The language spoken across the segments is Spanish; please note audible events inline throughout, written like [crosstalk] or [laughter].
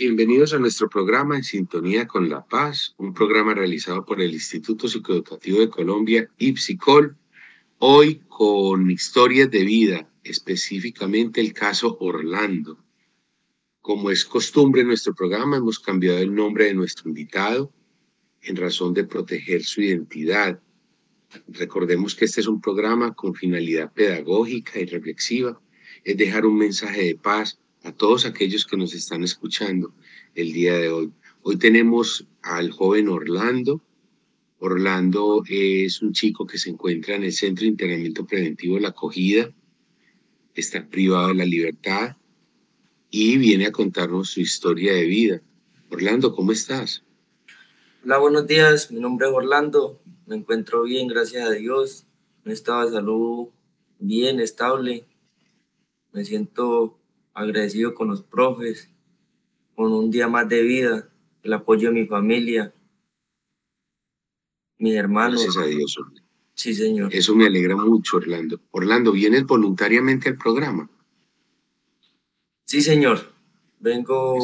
Bienvenidos a nuestro programa En Sintonía con la Paz, un programa realizado por el Instituto Psicoeducativo de Colombia, IPSICOL, hoy con historias de vida, específicamente el caso Orlando. Como es costumbre en nuestro programa, hemos cambiado el nombre de nuestro invitado en razón de proteger su identidad. Recordemos que este es un programa con finalidad pedagógica y reflexiva, es dejar un mensaje de paz a todos aquellos que nos están escuchando el día de hoy. Hoy tenemos al joven Orlando. Orlando es un chico que se encuentra en el Centro de Internamiento Preventivo de la Acogida, está privado de la libertad y viene a contarnos su historia de vida. Orlando, ¿cómo estás? Hola, buenos días. Mi nombre es Orlando. Me encuentro bien, gracias a Dios. Un estado de salud bien, estable. Me siento agradecido con los profes, con un día más de vida, el apoyo de mi familia, mis hermanos. Gracias a Dios. Sí, señor. Eso me alegra mucho, Orlando. Orlando, ¿vienes voluntariamente al programa? Sí, señor. Vengo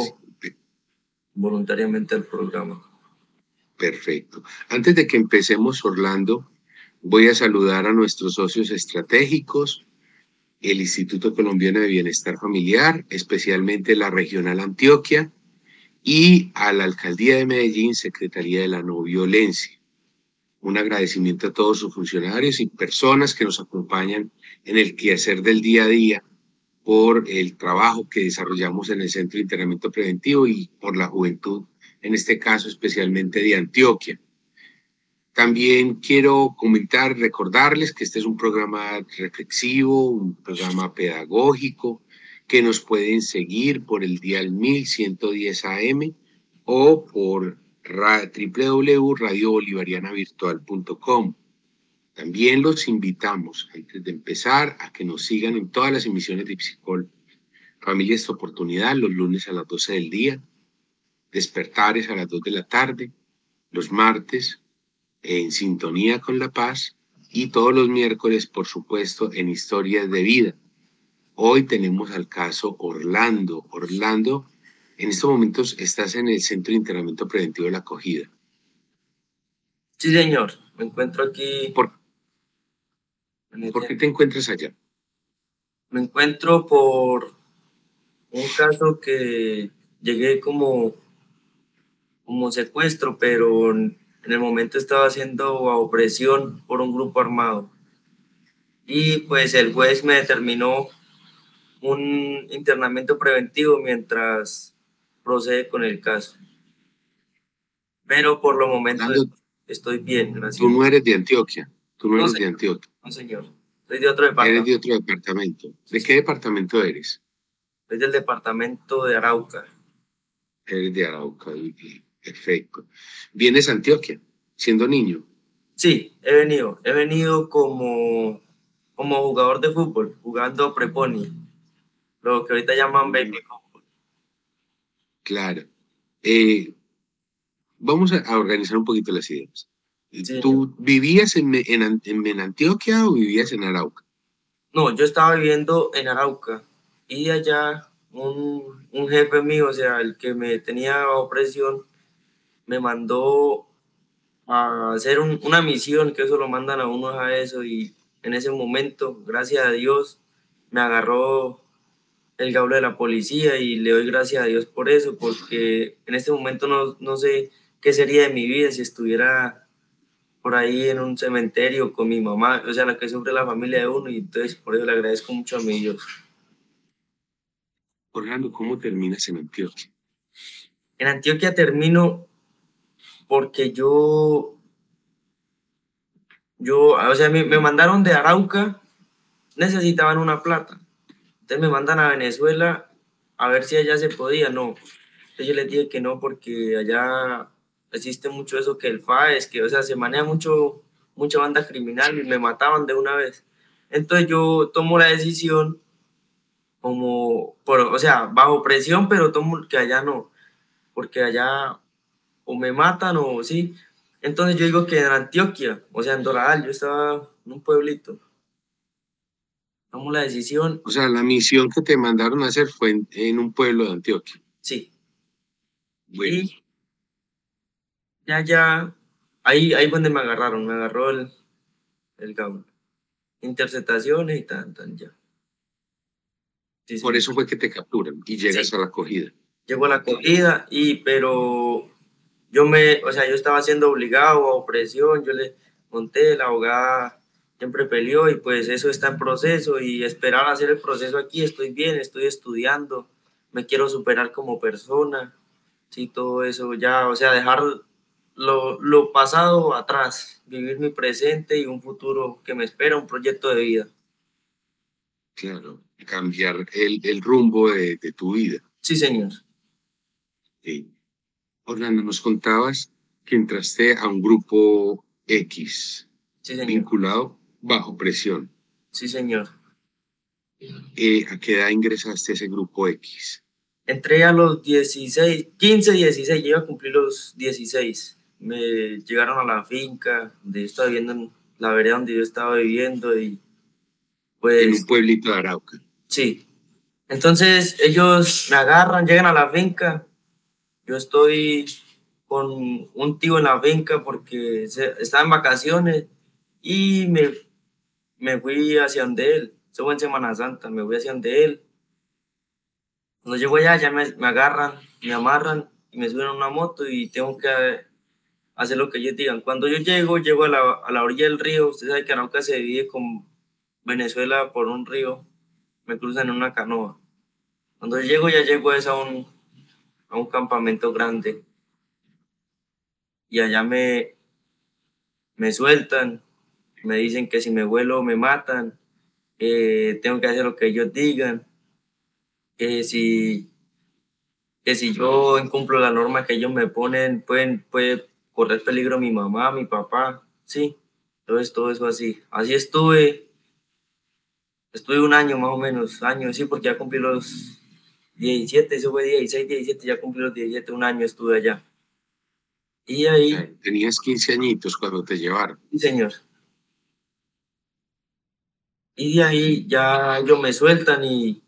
voluntariamente al programa. Perfecto. Antes de que empecemos, Orlando, voy a saludar a nuestros socios estratégicos, el Instituto Colombiano de Bienestar Familiar, especialmente la Regional Antioquia, y a la Alcaldía de Medellín, Secretaría de la No Violencia. Un agradecimiento a todos sus funcionarios y personas que nos acompañan en el quehacer del día a día por el trabajo que desarrollamos en el Centro de Internamiento Preventivo y por la juventud, en este caso especialmente de Antioquia. También quiero comentar, recordarles que este es un programa reflexivo, un programa pedagógico, que nos pueden seguir por el dial 1110 AM o por www.radiobolivarianavirtual.com. También los invitamos, antes de empezar, a que nos sigan en todas las emisiones de Psicol. Familia esta oportunidad, los lunes a las 12 del día, despertares a las 2 de la tarde, los martes en sintonía con la paz y todos los miércoles, por supuesto, en historias de vida. Hoy tenemos al caso Orlando. Orlando, en estos momentos estás en el Centro de Internamiento Preventivo de la Acogida. Sí, señor. Me encuentro aquí. ¿Por, ¿por qué te encuentras allá? Me encuentro por un caso que llegué como, como secuestro, pero en el momento estaba siendo opresión por un grupo armado. Y pues el juez me determinó un internamiento preventivo mientras procede con el caso. Pero por lo momentos estoy bien, gracias. Tú no eres de Antioquia. Tú no, eres de Antioquia. No, señor. Soy de otro departamento. Eres de otro departamento. ¿De qué departamento eres? Soy del departamento de Arauca. Eres de Arauca. Perfecto. ¿Vienes a Antioquia siendo niño? Sí, he venido. He venido como, como jugador de fútbol, jugando preponi, lo que ahorita llaman baby fútbol. Claro. Eh, vamos a, organizar un poquito las ideas. ¿Tú vivías en, en, en, Antioquia o vivías en Arauca? No, yo estaba viviendo en Arauca y allá un, un jefe mío, o sea, el que me tenía bajo presión, me mandó a hacer una misión, que eso lo mandan a uno a eso, y en ese momento, gracias a Dios, me agarró el gablo de la policía y le doy gracias a Dios por eso, porque en este momento no, no sé qué sería de mi vida si estuviera por ahí en un cementerio con mi mamá, o sea, la que sufre la familia de uno, y entonces por eso le agradezco mucho a mi Dios. Orlando, ¿cómo terminas en Antioquia? En Antioquia termino porque yo, yo, o sea, me, me mandaron de Arauca, necesitaban una plata. Entonces me mandan a Venezuela a ver si allá se podía, no. Entonces yo les dije que no porque allá existe mucho eso que el FAES, que o sea, se maneja mucho, mucha banda criminal y me mataban de una vez. Entonces yo tomo la decisión como, por, o sea, bajo presión, pero tomo que allá no, porque allá o me matan o sí. Entonces yo digo que en Antioquia, o sea, en Doral, yo estaba en un pueblito. Tomamos la decisión. O sea, la misión que te mandaron a hacer fue en, un pueblo de Antioquia. Sí. Bueno. Y ya, ya, ahí, ahí fue donde me agarraron, me agarró el, el gaul. Interceptaciones y tan, tan, ya. Por eso fue que te capturan y llegas a la acogida. Llego a la acogida y, pero yo me, o sea, yo estaba siendo obligado a opresión, yo le monté, la abogada siempre peleó y pues eso está en proceso y esperar hacer el proceso aquí, estoy bien, estoy estudiando, me quiero superar como persona, sí, todo eso ya, o sea, dejar lo, lo pasado atrás, vivir mi presente y un futuro que me espera, un proyecto de vida. Claro, cambiar el, el rumbo de, de, tu vida. Sí, señor. Sí. Orlando, nos contabas que entraste a un grupo X, vinculado bajo presión. Sí, señor. Eh, ¿A qué edad ingresaste a ese grupo X? Entré a los 16, 15, 16, iba a cumplir los 16. Me llegaron a la finca, donde yo estaba viviendo, en la vereda donde yo estaba viviendo y pues... En un pueblito de Arauca. Sí. Entonces ellos me agarran, llegan a la finca. Yo estoy con un tío en la finca porque estaba en vacaciones y me me fui hacia donde él. Eso fue en Semana Santa, me fui hacia donde él. Cuando llego allá, ya me, me agarran, me amarran y me suben a una moto y tengo que hacer lo que ellos digan. Cuando yo llego, llego a la, a la orilla del río. Usted sabe que Arauca se divide con Venezuela por un río. Me cruzan en una canoa. Cuando llego, ya llego a, un, a un campamento grande. Y allá me, me sueltan me dicen que si me vuelo me matan, tengo que hacer lo que ellos digan, que si, que si yo incumplo la norma que ellos me ponen, pueden, puede correr peligro mi mamá, mi papá, sí, entonces todo eso así. Así estuve, estuve un año más o menos, año, sí, porque ya cumplí los 17, eso fue 16, 17, ya cumplí los 17, un año estuve allá. Y ahí... Tenías 15 añitos cuando te llevaron. Sí, señor y de ahí ya ellos me sueltan y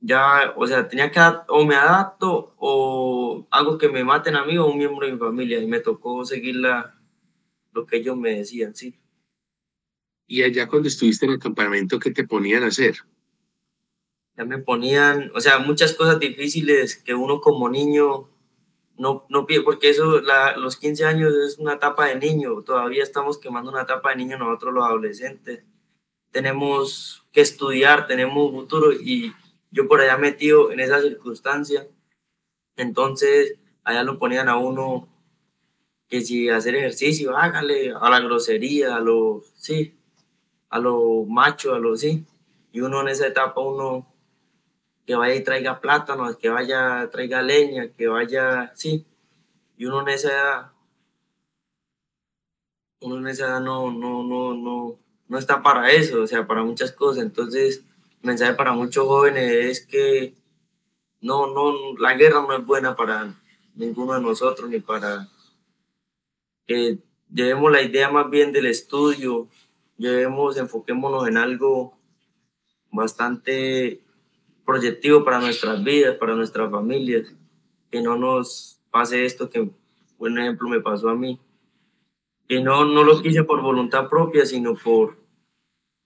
ya, o sea, tenía que, o me adapto o hago que me maten a mí o un miembro de mi familia y me tocó seguir la, lo que ellos me decían, sí. ¿Y allá cuando estuviste en el campamento, qué te ponían a hacer? Ya me ponían, o sea, muchas cosas difíciles que uno como niño no, no pide, porque eso, la, los 15 años es una etapa de niño, todavía estamos quemando una etapa de niño nosotros los adolescentes. Tenemos que estudiar, tenemos futuro y yo por allá metido en esa circunstancia, entonces allá lo ponían a uno que si hacer ejercicio, hágale a la grosería, a lo, sí, a lo macho, a lo, sí, y uno en esa etapa, uno que vaya y traiga plátanos, que vaya, traiga leña, que vaya, sí, y uno en esa edad, uno en esa edad no, no, no, no, no está para eso, o sea, para muchas cosas. Entonces, el mensaje para muchos jóvenes es que no, no, la guerra no es buena para ninguno de nosotros, ni para que llevemos la idea más bien del estudio, llevemos, enfoquémonos en algo bastante proyectivo para nuestras vidas, para nuestras familias, que no nos pase esto que, por ejemplo, me pasó a mí que no, no lo quise por voluntad propia, sino por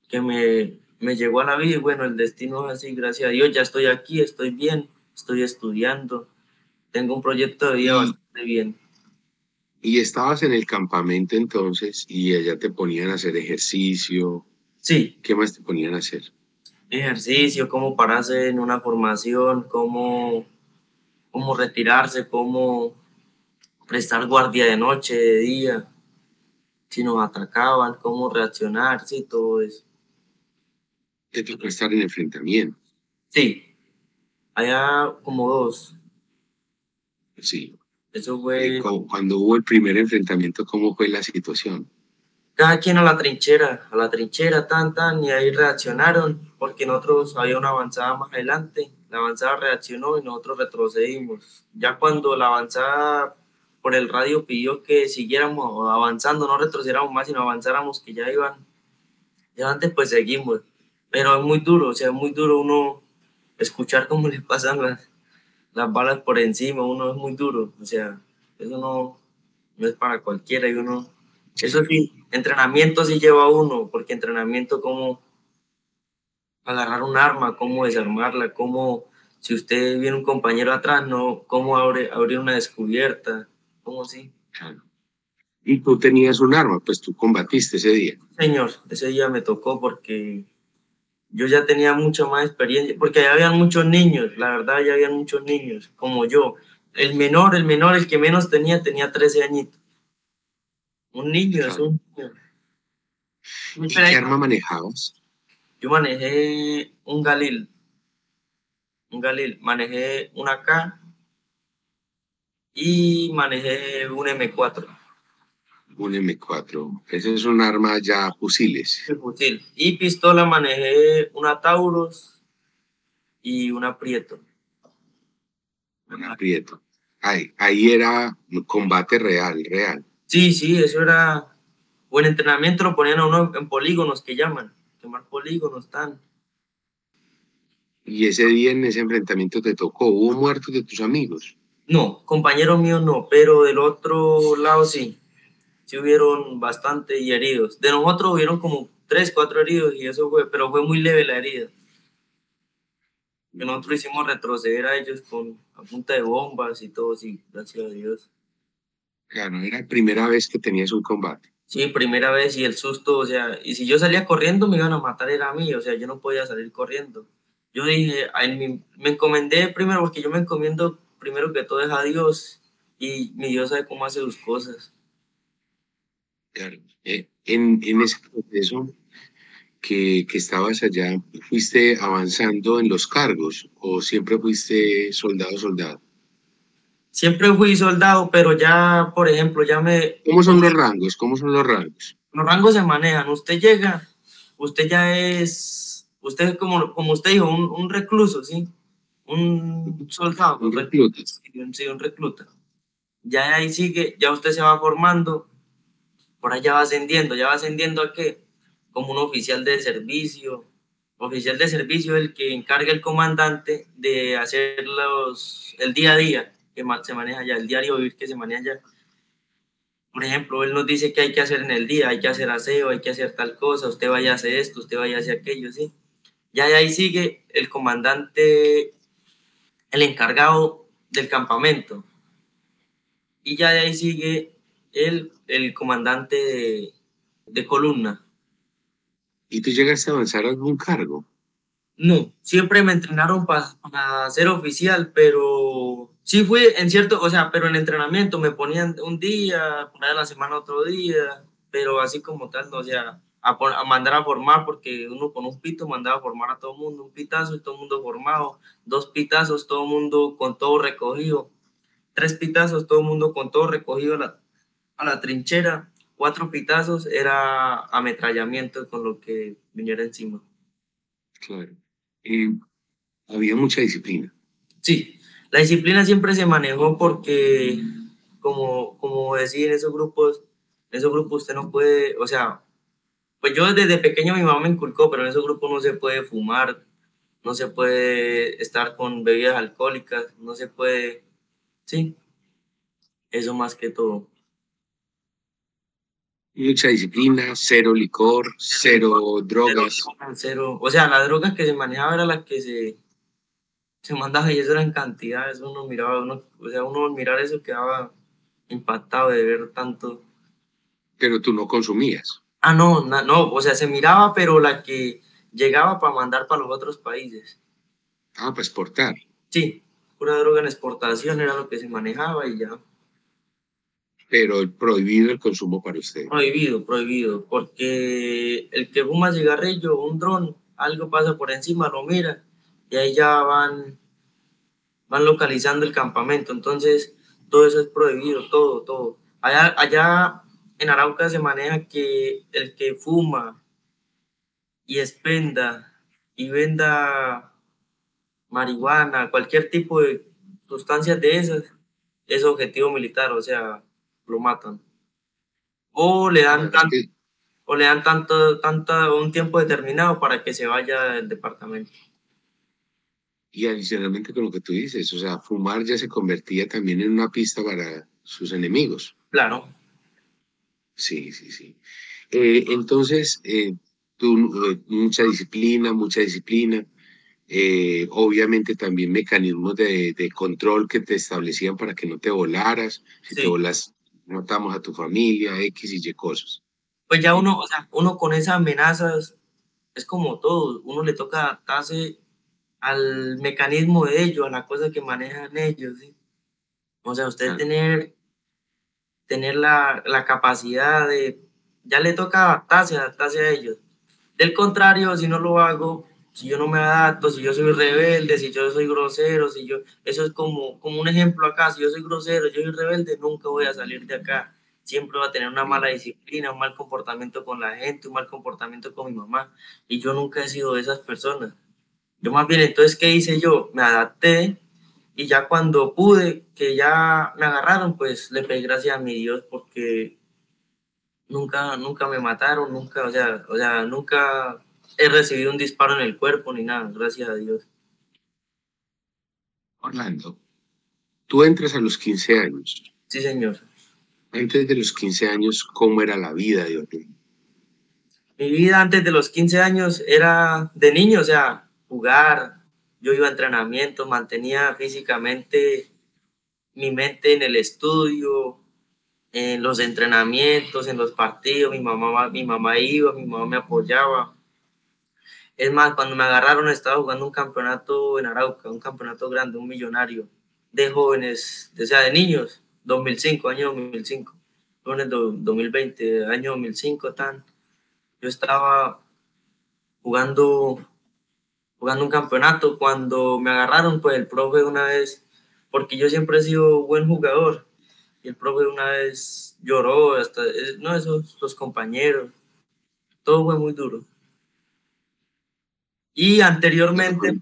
que me, me llegó a la vida y bueno, el destino es así, gracias a Dios, ya estoy aquí, estoy bien, estoy estudiando, tengo un proyecto de vida bastante bien. Y estabas en el campamento entonces y allá te ponían a hacer ejercicio. Sí. ¿Qué más te ponían a hacer? Ejercicio, cómo pararse en una formación, cómo, cómo retirarse, cómo prestar guardia de noche, de día si nos atacaban, cómo reaccionar, sí, todo eso. ¿Te tocó estar en enfrentamiento? Sí, allá como dos. Sí. Eso fue... Cuando hubo el primer enfrentamiento, ¿cómo fue la situación? Cada quien a la trinchera, a la trinchera, tan, tan, y ahí reaccionaron, porque nosotros había una avanzada más adelante, la avanzada reaccionó y nosotros retrocedimos. Ya cuando la avanzada por el radio pidió que siguiéramos avanzando, no retrocediéramos más, sino avanzáramos, que ya iban, ya antes pues seguimos. Pero es muy duro, o sea, es muy duro uno escuchar cómo le pasan las, las balas por encima, uno es muy duro, o sea, eso no, no es para cualquiera y uno, eso sí, entrenamiento sí lleva uno, porque entrenamiento como agarrar un arma, cómo desarmarla, cómo, si usted viene un compañero atrás, no, cómo abre, abrir una descubierta, cómo sí. Y tú tenías un arma, pues tú combatiste ese día. Señor, ese día me tocó porque yo ya tenía mucha más experiencia, porque ya habían muchos niños, la verdad ya habían muchos niños, como yo. El menor, el menor, el que menos tenía, tenía 13 añitos. Un niño, es un niño. ¿Y qué arma manejabas? Yo manejé un Galil. Un Galil. Manejé una AK y manejé un M4. Un M4. Ese es un arma ya fusiles. fusil. Y pistola manejé una Taurus y una Prieto. Una Prieto. Ahí, ahí era combate real, real. Sí, sí, eso era buen entrenamiento, lo ponían a uno en polígonos que llaman quemar polígonos, tan. ¿Y ese día en ese enfrentamiento te tocó? ¿Hubo muertos de tus amigos? No, compañeros míos no, pero del otro lado sí. Sí hubieron bastante y heridos. De nosotros hubieron como tres, cuatro heridos y eso fue, pero fue muy leve la herida. Que nosotros hicimos retroceder a ellos con a punta de bombas y todo, sí, gracias a Dios. Claro, era la primera vez que tenías un combate. Sí, primera vez y el susto, o sea, y si yo salía corriendo me iban a matar era a mí, o sea, yo no podía salir corriendo. Yo dije, me encomendé primero, porque yo me encomiendo primero que todo es a Dios y mi Dios sabe cómo hace sus cosas. Claro, eh, en, en, ese proceso que, que estabas allá, ¿fuiste avanzando en los cargos o siempre fuiste soldado, soldado? Siempre fui soldado, pero ya, por ejemplo, ya me... ¿Cómo son los rangos? ¿Cómo son los rangos? Los rangos se manejan. Usted llega, usted ya es, usted como, como usted dijo, un, recluso, ¿sí? Un soldado. Un recluta. Sí, un recluta. Ya ahí sigue, ya usted se va formando, por allá va ascendiendo, ya va ascendiendo a qué? Como un oficial de servicio. Oficial de servicio el que encarga el comandante de hacer los, el día a día que se maneja ya, el diario vivir que se maneja ya. Por ejemplo, él nos dice que hay que hacer en el día, hay que hacer aseo, hay que hacer tal cosa, usted vaya a hacer esto, usted vaya a hacer aquello, ¿sí? Ya de ahí sigue el comandante, el encargado del campamento. Y ya de ahí sigue el, el comandante de, de columna. ¿Y tú llegaste a avanzar algún cargo? No, siempre me entrenaron para ser oficial, pero sí fui en cierto, o sea, pero en entrenamiento me ponían un día, por la semana otro día, pero así como tal, no, o sea, a, mandar a formar, porque uno con un pito mandaba a formar a todo el mundo, un pitazo y todo el mundo formado, dos pitazos, todo el mundo con todo recogido, tres pitazos, todo el mundo con todo recogido a la, a la trinchera, cuatro pitazos era ametrallamiento con lo que viniera encima. Claro. Eh, había mucha disciplina. Sí, la disciplina siempre se manejó porque, como, como decía en esos grupos, en esos grupos usted no puede, o sea, pues yo desde pequeño mi mamá me inculcó, pero en esos grupos no se puede fumar, no se puede estar con bebidas alcohólicas, no se puede, sí, eso más que todo. Mucha disciplina, cero licor, cero drogas. Cero, o sea, las drogas que se manejaban eran las que se, se mandaban y eso era en cantidad, eso uno miraba, uno, o sea, uno al mirar eso quedaba impactado de ver tanto. Pero tú no consumías. Ah, no, no, o sea, se miraba, pero la que llegaba para mandar para los otros países. Ah, para exportar. Sí, pura droga en exportación era lo que se manejaba y ya pero prohibido el consumo para usted. Prohibido, prohibido, porque el que fuma cigarrillo, un dron, algo pasa por encima, lo mira y ahí ya van, van localizando el campamento. Entonces, todo eso es prohibido, todo, todo. Allá, allá en Arauca se maneja que el que fuma y expenda y venda marihuana, cualquier tipo de sustancias de esas, es objetivo militar, o sea, lo matan. O le dan, tanto, o le dan tanto, tanto, un tiempo determinado para que se vaya del departamento. Y adicionalmente con lo que tú dices, o sea, fumar ya se convertía también en una pista para sus enemigos. Claro. Sí, sí, sí. Eh, entonces, eh, tú, eh, mucha disciplina, mucha disciplina. obviamente también mecanismos de, de, control que te establecían para que no te volaras. Si te volas, matamos a tu familia, X y Y cosas. Pues ya uno, o sea, uno con esas amenazas es como todo, uno le toca adaptarse al mecanismo de ellos, a la cosa que manejan ellos, ¿sí? O sea, usted tener, tener la, la, capacidad de, ya le toca adaptarse, adaptarse a ellos. Del contrario, si no lo hago, si yo no me adapto, si yo soy rebelde, si yo soy grosero, si yo, eso es como, como un ejemplo acá, si yo soy grosero, yo soy rebelde, nunca voy a salir de acá. Siempre va a tener una mala disciplina, un mal comportamiento con la gente, un mal comportamiento con mi mamá. Y yo nunca he sido de esas personas. Yo más bien, entonces, ¿qué hice yo? Me adapté y ya cuando pude, que ya me agarraron, pues le pedí gracias a mi Dios porque nunca, nunca me mataron, nunca, o sea, o sea, nunca he recibido un disparo en el cuerpo ni nada, gracias a Dios. Orlando, tú entras a los 15 años. Sí, señor. Antes de los 15 años, ¿cómo era la vida de Orlando? Mi vida antes de los 15 años era de niño, o sea, jugar, yo iba a entrenamiento, mantenía físicamente mi mente en el estudio, en los entrenamientos, en los partidos, mi mamá, mi mamá iba, mi mamá me apoyaba. Es más, cuando me agarraron estaba jugando un campeonato en Arauca, un campeonato grande, un millonario, de jóvenes, o sea, de niños, 2005, año 2005, jóvenes 2020, año 2005, tan. Yo estaba jugando jugando un campeonato. Cuando me agarraron, pues el profe una vez, porque yo siempre he sido buen jugador, y el profe una vez lloró, hasta, eh, no, esos, los compañeros, todo fue muy duro. Y anteriormente,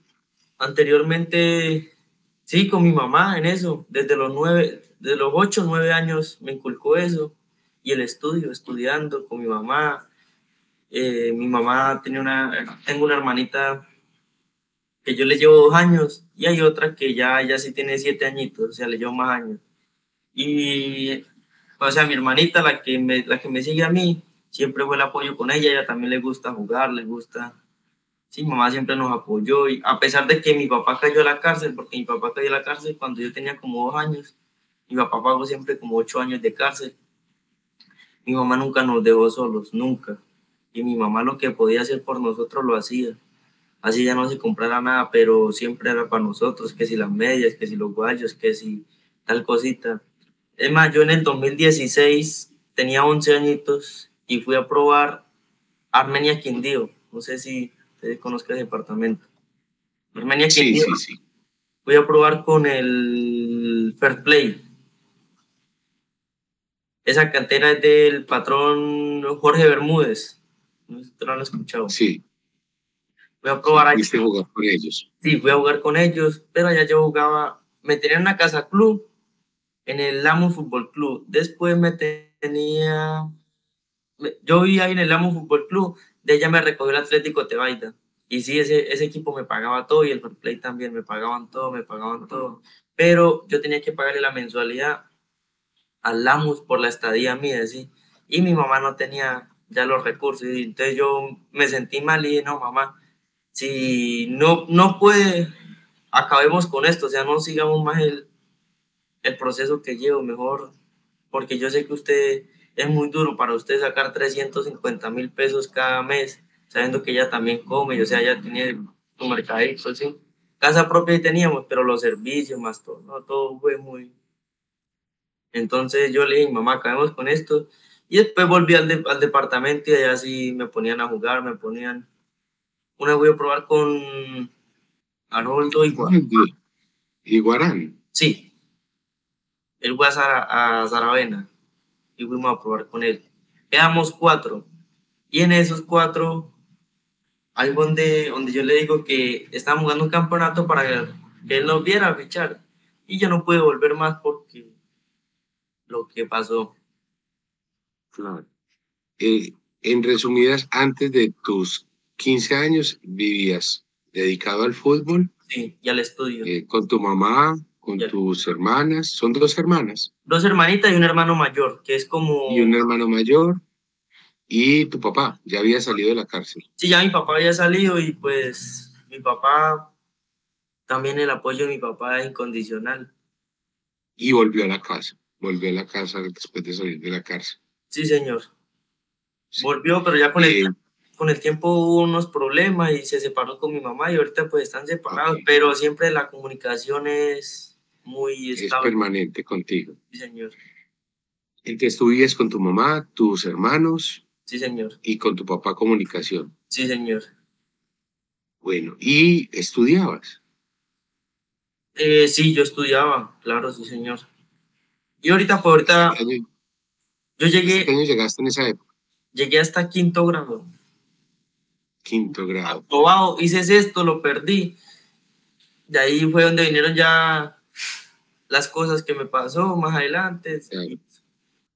anteriormente, sí, con mi mamá en eso, desde los nueve, de los ocho, nueve años me inculcó eso, y el estudio, estudiando con mi mamá. Eh, mi mamá tenía una, tengo una hermanita que yo le llevo dos años y hay otra que ya, ya sí tiene siete añitos, o sea, le llevo más años. Y, o sea, mi hermanita, la que me, la que me sigue a mí, siempre fue el apoyo con ella, ella también le gusta jugar, le gusta... Sí, mamá siempre nos apoyó y a pesar de que mi papá cayó a la cárcel, porque mi papá cayó a la cárcel cuando yo tenía como dos años, mi papá pagó siempre como ocho años de cárcel. Mi mamá nunca nos dejó solos, nunca. Y mi mamá lo que podía hacer por nosotros lo hacía así ya no se comprara nada, pero siempre era para nosotros, que si las medias, que si los guayos, que si tal cosita. Es más, yo en el 2016 tenía 11 añitos y fui a probar Armenia Quindío. No sé si ustedes conozcan el departamento. Armenia Quindío. Sí, sí, sí. Fui a probar con el Fair Play. Esa cantera es del patrón Jorge Bermúdez. No sé si lo han escuchado. Sí. Voy a probar allí. a jugar con ellos? Sí, fui a jugar con ellos, pero allá yo jugaba, me tenía en una casa club, en el Lamo Fútbol Club. Después me tenía, yo vivía ahí en el Lamo Fútbol Club, de ella me recogió el Atlético Tebaida. Y sí, ese, ese equipo me pagaba todo y el Play también, me pagaban todo, me pagaban todo. Pero yo tenía que pagarle la mensualidad al Lamus por la estadía mía, ¿sí? Y mi mamá no tenía ya los recursos. Y entonces yo me sentí mal y dije, no, mamá, si no, no puede, acabemos con esto, o sea, no sigamos más el, el proceso que llevo, mejor, porque yo sé que usted es muy duro para usted sacar 350 mil pesos cada mes, sabiendo que ella también come, o sea, ya tiene su mercadito, ¿sí? Casa propia teníamos, pero los servicios más todo, ¿no? Todo fue muy... Entonces yo le dije, mamá, acabemos con esto. Y después volví al, al departamento y allá sí me ponían a jugar, me ponían una voy a probar con Arnoldo y Guarán. Sí. Él fue a, a Zaravena y fuimos a probar con él. Quedamos cuatro. Y en esos cuatro, hay donde, donde yo le digo que estábamos jugando un campeonato para que él nos viera fichar. Y yo no pude volver más porque lo que pasó. Claro. Eh, en resumidas, antes de tus 15 años vivías dedicado al fútbol. Sí, y al estudio. Eh, con tu mamá, con tus hermanas, son dos hermanas. Dos hermanitas y un hermano mayor, que es como... Y un hermano mayor. Y tu papá, ya había salido de la cárcel. Sí, ya mi papá había salido y pues mi papá, también el apoyo de mi papá es incondicional. Y volvió a la casa, volvió a la casa después de salir de la cárcel. Sí, señor. Volvió, pero ya con el, eh, con el tiempo hubo unos problemas y se separó con mi mamá y ahorita pues están separados, pero siempre la comunicación es muy estable. Es permanente contigo. Sí, señor. Entonces tú vives con tu mamá, tus hermanos. Sí, señor. Y con tu papá comunicación. Sí, señor. Bueno, ¿y estudiabas? Eh, sí, yo estudiaba, claro, sí, señor. Y ahorita, pues ahorita... yo llegué... ¿Qué año llegaste en esa época? Llegué hasta quinto grado. Quinto grado. Wow, hice esto, lo perdí. De ahí fue donde vinieron ya las cosas que me pasó más adelante.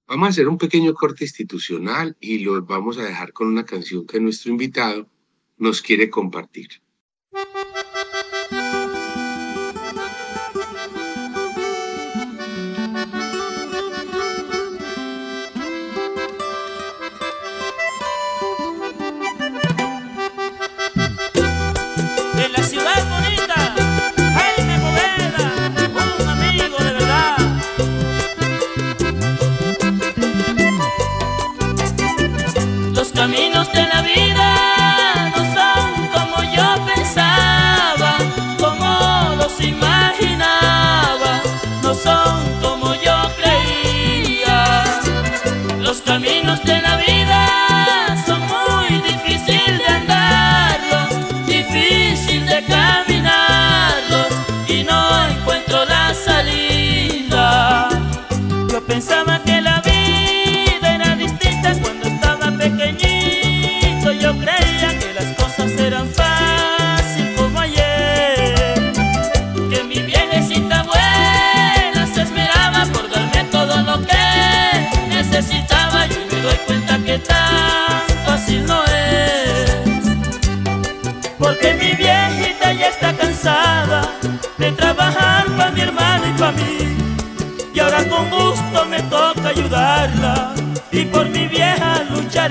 Vamos a hacer un pequeño corte institucional y lo vamos a dejar con una canción que nuestro invitado nos quiere compartir. Los caminos de la vida no son como yo pensaba, cómodos y más.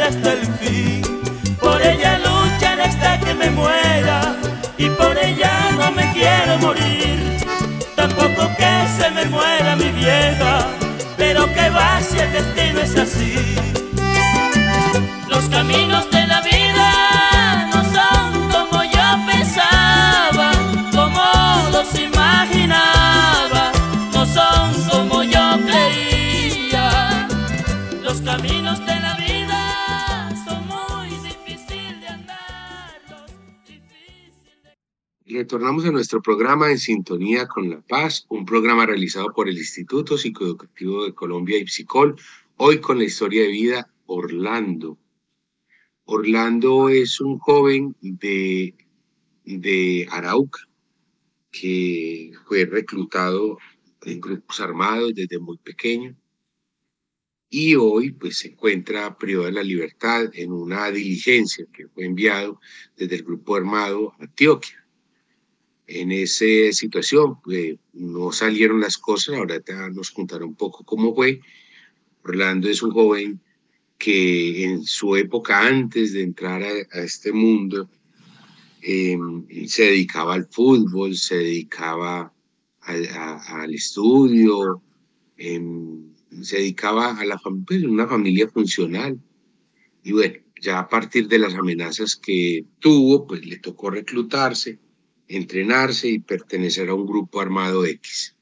Hasta el fin. Por ella lucharé hasta que me muera y por ella no me quiero morir. Tampoco que se me muera mi vieja, pero que va si el destino es así. Los caminos de Retornamos a nuestro programa En Sintonía con la Paz, un programa realizado por el Instituto Psicoeducativo de Colombia y Psicol, hoy con la historia de vida Orlando. Orlando es un joven de, de Arauca que fue reclutado en grupos armados desde muy pequeño y hoy pues se encuentra privado de la libertad en una diligencia que fue enviado desde el grupo armado a Antioquia en esa situación. Pues, no salieron las cosas, ahora nos contará un poco cómo fue. Orlando es un joven que en su época antes de entrar a, este mundo em, se dedicaba al fútbol, se dedicaba al estudio, em, se dedicaba a la pues, una familia funcional. Y bueno, ya a partir de las amenazas que tuvo, pues le tocó reclutarse entrenarse y pertenecer a un grupo armado X.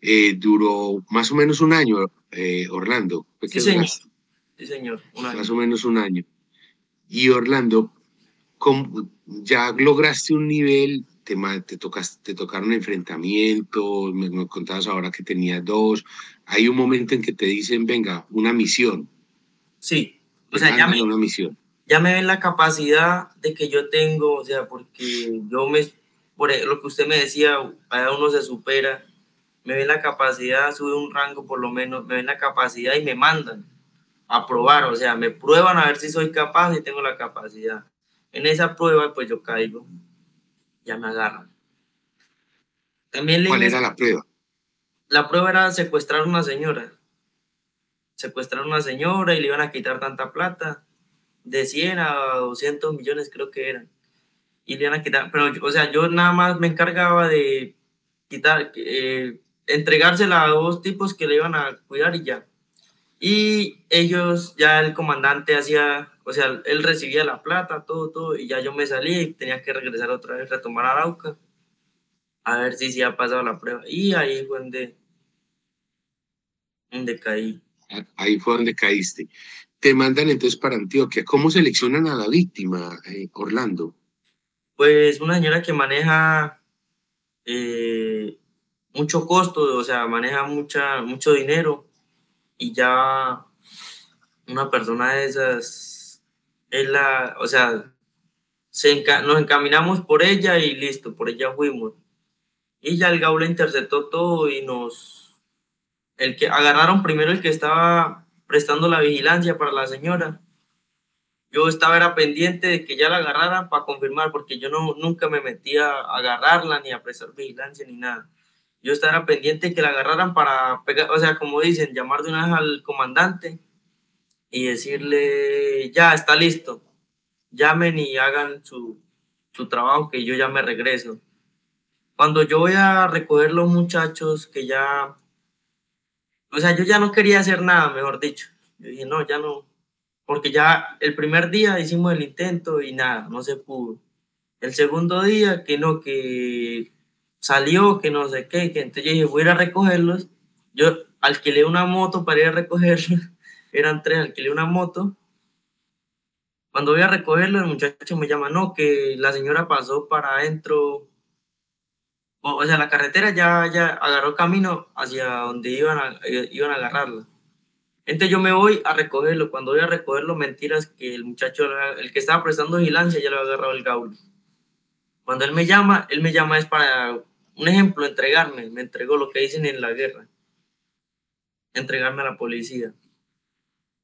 Eh, duró más o menos un año, eh, Orlando. Sí señor. sí, señor. Más o menos un año. Y Orlando, ya lograste un nivel, te, te, tocaste, te tocaron enfrentamientos, me, me contabas ahora que tenías dos. Hay un momento en que te dicen, venga, una misión. Sí, o sea, ya una misión ya me ven la capacidad de que yo tengo, o sea, porque yo me, por e, lo que usted me decía, cada uno se supera, me ven la capacidad, sube un rango por lo menos, me ven la capacidad y me mandan a probar, o sea, me prueban a ver si soy capaz y tengo la capacidad. En esa prueba, pues yo caigo. ya me agarran. También le ¿Cuál era la prueba? la prueba era secuestrar a una señora. Secuestrar a una señora y le iban a quitar tanta plata, de 100 a 200 millones creo que eran. Y le iban a quitar, pero, o sea, yo nada más me encargaba de quitar, eh, entregársela a dos tipos que le iban a cuidar y ya. Y ellos, ya el comandante hacía, o sea, él recibía la plata, todo, todo, y ya yo me salí y tenía que regresar otra vez, retomar Arauca, a ver si sí ha pasado la prueba. Y ahí fue donde, donde caí. Ahí fue donde caíste. Te mandan entonces para Antioquia. ¿Cómo seleccionan a la víctima, eh, Orlando? Pues una señora que maneja eh, mucho costo, o sea, maneja mucha, mucho dinero y ya una persona de esas es la, o sea, nos encaminamos por ella y listo, por ella fuimos. Y ya el Gaula interceptó todo y nos, el que agarraron primero el que estaba prestando la vigilancia para la señora. Yo estaba era pendiente de que ya la agarraran para confirmar, porque yo no, nunca me metía a agarrarla ni a prestar vigilancia ni nada. Yo estaba pendiente de que la agarraran para pegar, o sea, como dicen, llamar de una vez al comandante y decirle, ya está listo, llamen y hagan su, su trabajo que yo ya me regreso. Cuando yo voy a recoger los muchachos que ya, o sea, yo ya no quería hacer nada, mejor dicho. Yo dije, no, ya no, porque ya el primer día hicimos el intento y nada, no se pudo. El segundo día, que no, que salió, que no sé qué, que entonces yo dije, voy a ir a recogerlos. Yo alquilé una moto para ir a recogerlos, [laughs] eran tres, alquilé una moto. Cuando voy a recogerlo, el muchacho me llama, no, que la señora pasó para adentro. O, sea, la carretera ya, ya agarró camino hacia donde iban a, iban a agarrarla. Entonces yo me voy a recogerlo. Cuando voy a recogerlo, mentiras que el muchacho, el que estaba prestando vigilancia, ya lo había agarrado el gaulo. Cuando él me llama, él me llama es para, un ejemplo, entregarme. Me entregó lo que dicen en la guerra. Entregarme a la policía.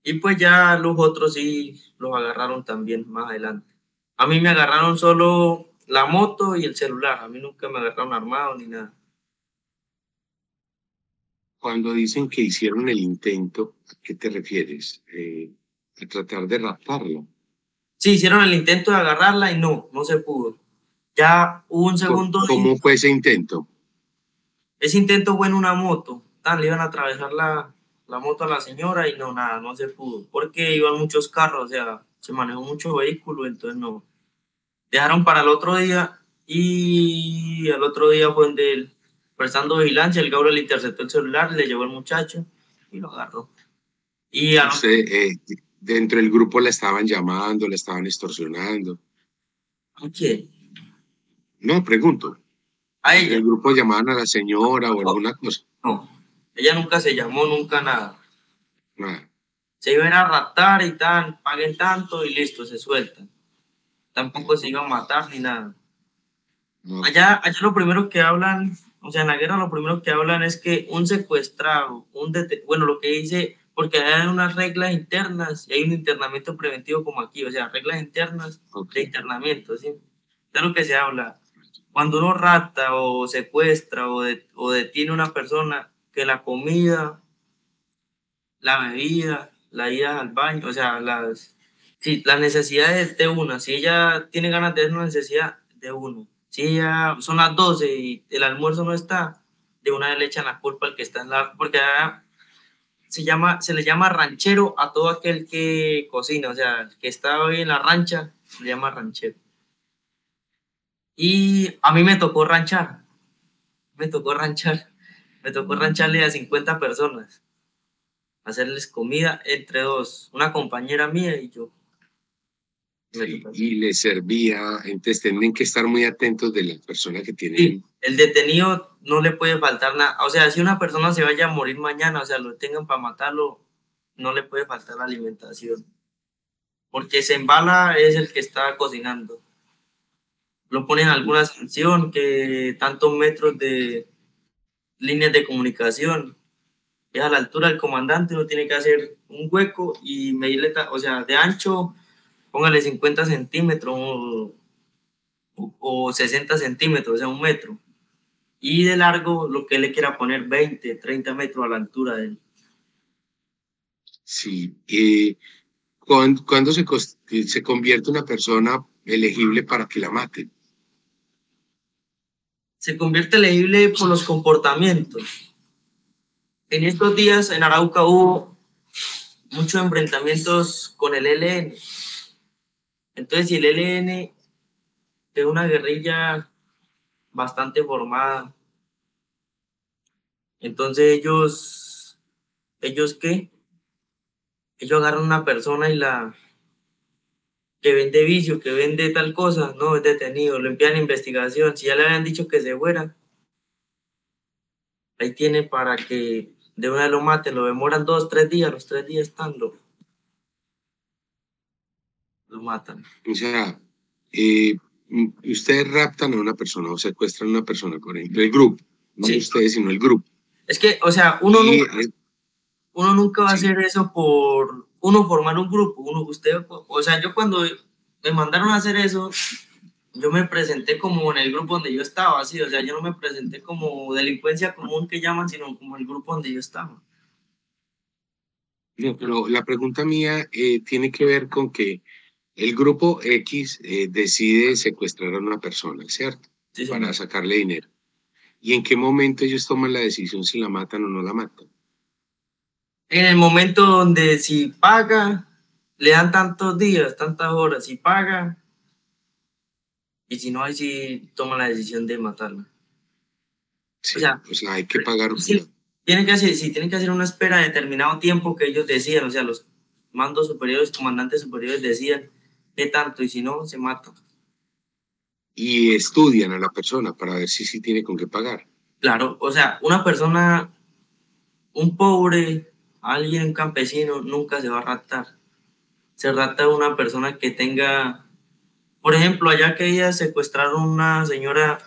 Y pues ya los otros sí los agarraron también más adelante. A mí me agarraron solo la moto y el celular. A mí nunca me agarraron armado ni nada. Cuando dicen que hicieron el intento, ¿a qué te refieres? Eh, a tratar de raptarla. Sí, hicieron el intento de agarrarla y no, no se pudo. Ya hubo un segundo. ¿Cómo fue ese intento? Ese intento fue en una moto. Tan, le iban a atravesar la, la moto a la señora y no, nada, no se pudo. Porque iban muchos carros, o sea, se manejó mucho vehículo, entonces no. Dejaron para el otro día y el otro día fue donde él, prestando vigilancia, el Gabriel le interceptó el celular, le llevó el muchacho y lo agarró. Y a eh, dentro del grupo la estaban llamando, la estaban extorsionando. ¿A quién? No, pregunto. A ¿En ella. el grupo llamaban a la señora o alguna cosa? No. Ella nunca se llamó, nunca nada. Nada. Se iba a ir a raptar y tal, paguen tanto y listo, se sueltan. Tampoco se iba a matar ni nada. No. Allá, allá lo primero que hablan, o sea, en la guerra lo primero que hablan es que un secuestrado, un bueno, lo que dice, porque hay unas reglas internas y hay un internamiento preventivo como aquí, o sea, reglas internas Ok. de internamiento, ¿sí? De lo que se habla. Cuando uno rata o secuestra o, de- o detiene a una persona, que la comida, la bebida, la ida al baño, o sea, las, sí, las necesidades de una. Si ella tiene ganas de hacer una necesidad, de uno. Si ella son las 12 y el almuerzo no está, de una vez le echan la culpa al que está en la... Porque allá se, llama, se le llama ranchero a todo aquel que cocina, o sea, el que está hoy en la rancha, se le llama ranchero. Y a mí me tocó ranchar, me tocó ranchar, me tocó rancharle a 50 personas, hacerles comida entre dos, una compañera mía y yo. Tocó. y les servía, entonces tienen que estar muy atentos de la persona que tienen. Sí, el detenido no le puede faltar nada. O sea, si una persona se vaya a morir mañana, o sea, lo tengan para matarlo, no le puede faltar la alimentación. Porque se embala es el que está cocinando. Lo ponen alguna sanción, que tantos metros de líneas de comunicación. Es a la altura del comandante, uno tiene que hacer un hueco y medirle, o sea, de ancho, póngale 50 centímetros, o, o 60 centímetros, o sea, un metro. Y de largo, lo que él le quiera poner 20, 30 metros a la altura de él. Sí. Eh, ¿cuándo, cuándo se, se convierte una persona elegible para que la maten? se convierte elegible por los comportamientos. En estos días en Arauca hubo muchos enfrentamientos con el ELN. Entonces, si el ELN es una guerrilla bastante formada, entonces ellos, ¿ellos qué? Ellos agarran a una persona y la que vende vicio, que vende tal cosa, no, es detenido, lo envían a investigación. Si ya le habían dicho que se fuera, ahí tiene para que de una vez lo maten, lo demoran dos, tres días, los tres días están, lo, matan. O sea, eh, mm, ustedes raptan a una persona o secuestran a una persona, por ejemplo, el grupo, no Sí. ustedes, sino el grupo. Es que, o sea, uno nunca, uno nunca va a hacer eso por uno formar un grupo, uno usted, o sea, yo cuando me mandaron a hacer eso, yo me presenté como en el grupo donde yo estaba, así, o sea, yo no me presenté como delincuencia común que llaman, sino como el grupo donde yo estaba. no, pero la pregunta mía eh, tiene que ver con que el grupo X eh, decide secuestrar a una persona, ¿cierto? Sí, Para sacarle dinero. ¿Y en qué momento ellos toman la decisión si la matan o no la matan? En el momento donde si paga, le dan tantos días, tantas horas, si paga, y si no, ahí sí toma la decisión de matarla. Sí, O sea, pues hay que pagar. sí. Tienen que hacer, sí, tienen que hacer una espera de determinado tiempo que ellos decían, o sea, los mandos superiores, comandantes superiores decían qué tanto, y si no, se mata. Y estudian a la persona para ver si sí tiene con qué pagar. Claro, o sea, una persona, un pobre, alguien, un campesino, nunca se va a raptar. Se rapta una persona que tenga, por ejemplo, allá que ellas secuestraron una señora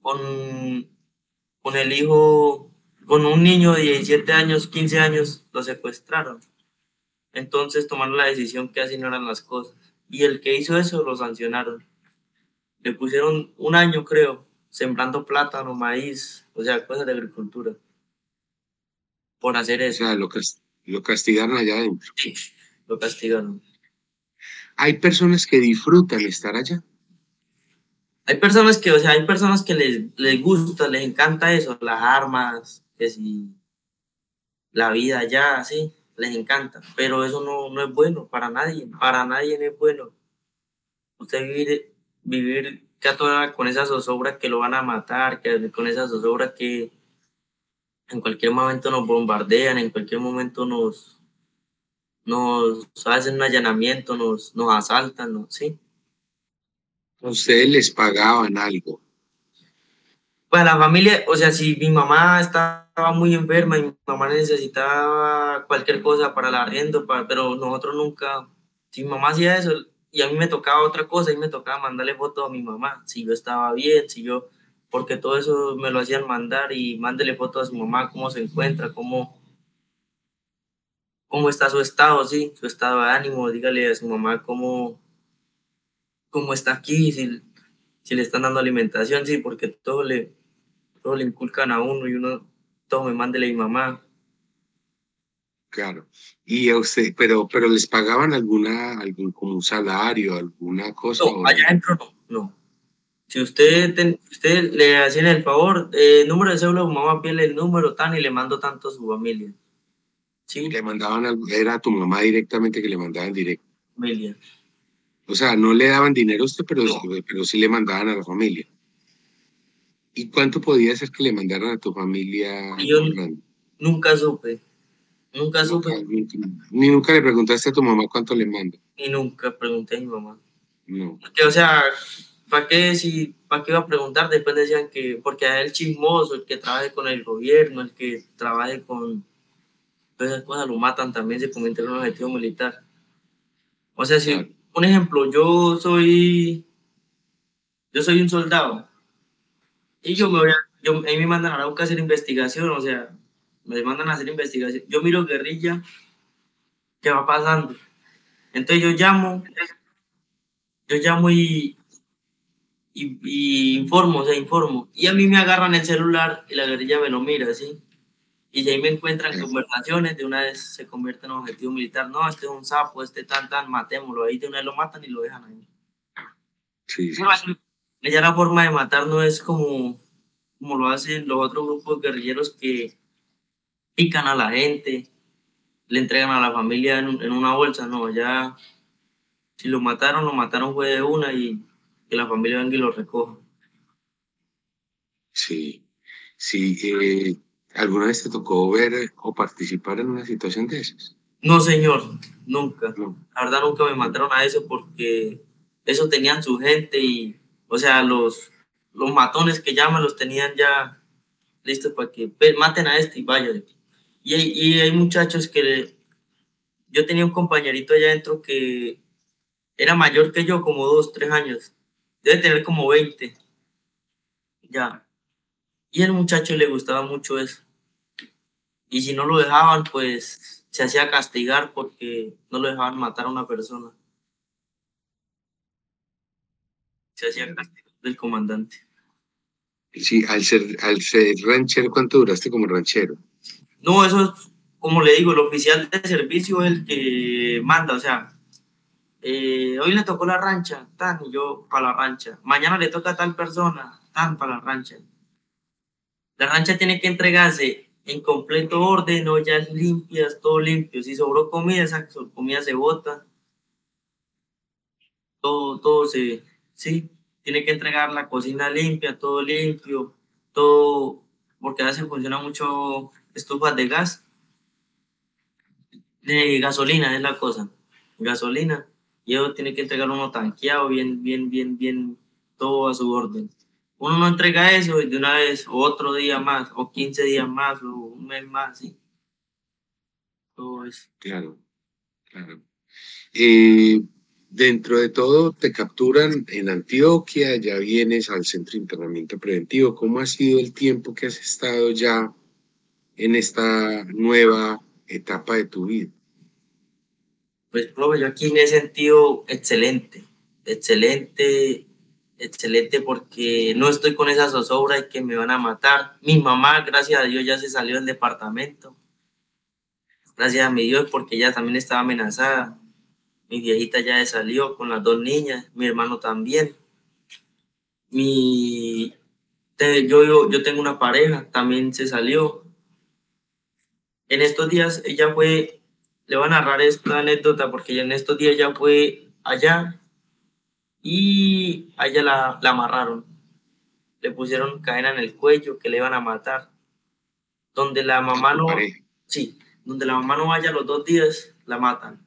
con, con el hijo, con un niño de 17 años, 15 años, lo secuestraron. Entonces tomaron la decisión que así no eran las cosas. Y el que hizo eso lo sancionaron. Le pusieron un año, creo, sembrando plátano, maíz, o sea, cosas de agricultura. Por hacer O eso. sea, lo, cas- lo castigaron allá adentro. Sí, lo castigaron. Hay personas que disfrutan estar allá. Hay personas que, o sea, hay personas que les, les gusta, les encanta eso, las armas, que si la vida allá, sí, les encanta. Pero eso no, no es bueno para nadie, para nadie es bueno. Usted vivir, vivir con esa zozobra que lo van a matar, que con esa zozobra que en cualquier momento nos bombardean, en cualquier momento nos, nos hacen un allanamiento, nos, nos asaltan, ¿no? ¿sí? Ustedes les pagaban algo. Para la familia, o sea, si mi mamá estaba muy enferma y mi mamá necesitaba cualquier cosa para el arriendo, para, pero nosotros nunca, si mi mamá hacía eso y a mí me tocaba otra cosa, y me tocaba mandarle fotos a mi mamá, si yo estaba bien, si yo, porque todo eso me lo hacían mandar y mándele fotos a su mamá, cómo se encuentra, cómo, cómo está su estado, sí, su estado de ánimo, dígale a su mamá cómo, cómo está aquí, si, si le están dando alimentación, sí, porque todo le, todo le inculcan a uno y uno, todo me mándele a mi mamá. Claro. Y a usted, pero, pero les pagaban alguna, algún como un salario, alguna cosa. No, allá adentro no, no. Si usted, ten- usted le hacían el favor, eh, número de cédula, mamá pide el número tan y le mando tanto a su familia. Sí, le mandaban, algo- era a tu mamá directamente que le mandaban directo. familia. O sea, no le daban dinero a usted, pero, No. pero sí le mandaban a la familia. ¿Y cuánto podía ser que le mandaran a tu familia? Yo- Orlando? Nunca supe, nunca supe ni nunca le preguntaste a tu mamá cuánto le manda. y nunca pregunté a mi mamá. No. Porque, o sea, ¿para qué, si, ¿para qué iba a preguntar? Después decían que, porque a el chismoso, el que trabaje con el gobierno, el que trabaje con todas esas cosas, lo matan también, se convierte en un objetivo militar. O sea, si, Claro. un ejemplo, yo soy, yo soy un soldado y yo me voy a, yo, a mí me mandan a Arauca a hacer investigación, o sea, me mandan a hacer investigación. Yo miro guerrilla, ¿qué va pasando? Entonces yo llamo, yo llamo y, y, y informo, o sea, informo. Y a mí me agarran el celular y la guerrilla me lo mira, ¿sí? Y ahí me encuentran conversaciones, de una vez se convierte en objetivo militar. No, este es un sapo, este tan, tan, matémoslo. Ahí de una vez lo matan y lo dejan ahí. Sí, sí. Ya la forma de matar no es como, como lo hacen los otros grupos guerrilleros que pican a la gente, le entregan a la familia en, en una bolsa. No, ya si lo mataron, lo mataron fue de una y que la familia venga y lo recoja. Sí, sí. Eh, ¿Alguna vez te tocó ver o participar en una situación de esas? No, señor, nunca. No. La verdad nunca me mataron a eso porque eso tenían su gente y, o sea, los, los matones que llaman los tenían ya listos para que "Ve, maten a este y vayan. Y hay, y hay muchachos que... Yo tenía un compañerito allá adentro que era mayor que yo, como dos, tres años. Debe tener como 20. Ya. Y al muchacho le gustaba mucho eso. Y si no lo dejaban, pues se hacía castigar porque no lo dejaban matar a una persona. Se hacía castigar del comandante. Sí, al ser, al ser ranchero, ¿cuánto duraste como ranchero? No, eso es, como le digo, el oficial de servicio es el que manda, o sea, eh, hoy le tocó la rancha, tan, y yo para la rancha. Mañana le toca a tal persona, tan, para la rancha. La rancha tiene que entregarse en completo orden, ollas limpias, todo limpio. Si sobró comida, esa comida se bota. Todo, todo se, sí, tiene que entregar la cocina limpia, todo limpio, todo, porque a veces funciona mucho estufas de gas. De gasolina es la cosa, gasolina. Y eso tiene que entregar uno tanqueado, bien, bien, bien, bien, todo a su orden. Uno no entrega eso y de una vez, o otro día más, o 15 días más, o un mes más, sí. Todo eso. Claro, claro. Eh, dentro de todo, te capturan en Antioquia, ya vienes al centro de internamiento preventivo. ¿Cómo ha sido el tiempo que has estado ya en esta nueva etapa de tu vida? Pues, profe, yo aquí me he sentido excelente, excelente, excelente porque no estoy con esa zozobra de que me van a matar. Mi mamá, gracias a Dios, ya se salió del departamento. Gracias a mi Dios porque ella también estaba amenazada. Mi viejita ya se salió con las dos niñas, mi hermano también. Mi, yo, yo, yo tengo una pareja, también se salió. En estos días ella fue, le voy a narrar esta anécdota porque en estos días ella fue allá y a ella la, la amarraron. Le pusieron cadena en el cuello que le iban a matar. Donde la mamá no, sí, donde la mamá no vaya los dos días, la matan.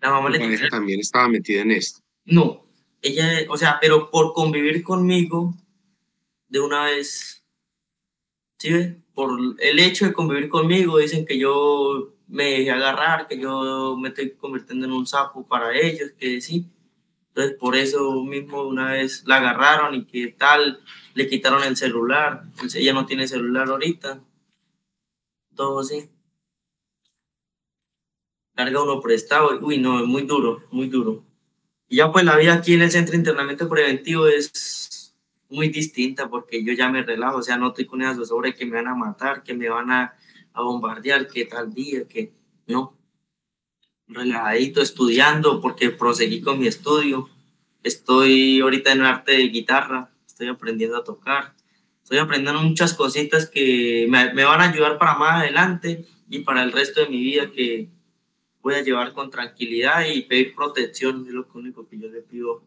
La mamá Tu le pareja también estaba metida en esto. no, ella, o sea, pero por convivir conmigo, de una vez, ¿sí ve? Por el hecho de convivir conmigo, dicen que yo me dejé agarrar, que yo me estoy convirtiendo en un sapo para ellos, que sí. Entonces, por eso mismo una vez la agarraron y que tal, le quitaron el celular. Entonces, ella no tiene celular ahorita. Todo así. Carga uno prestado. Uy, no, es muy duro, muy duro. Y ya pues la vida aquí en el centro de internamiento preventivo es muy distinta porque yo ya me relajo, o sea, no estoy con esa zozobra de que me van a matar, que me van a, a bombardear, que tal día, que no. Relajadito, estudiando porque proseguí con mi estudio. Estoy ahorita en arte de guitarra, estoy aprendiendo a tocar. Estoy aprendiendo muchas cositas que me, me van a ayudar para más adelante y para el resto de mi vida que voy a llevar con tranquilidad y pedir protección, es lo único que yo le pido.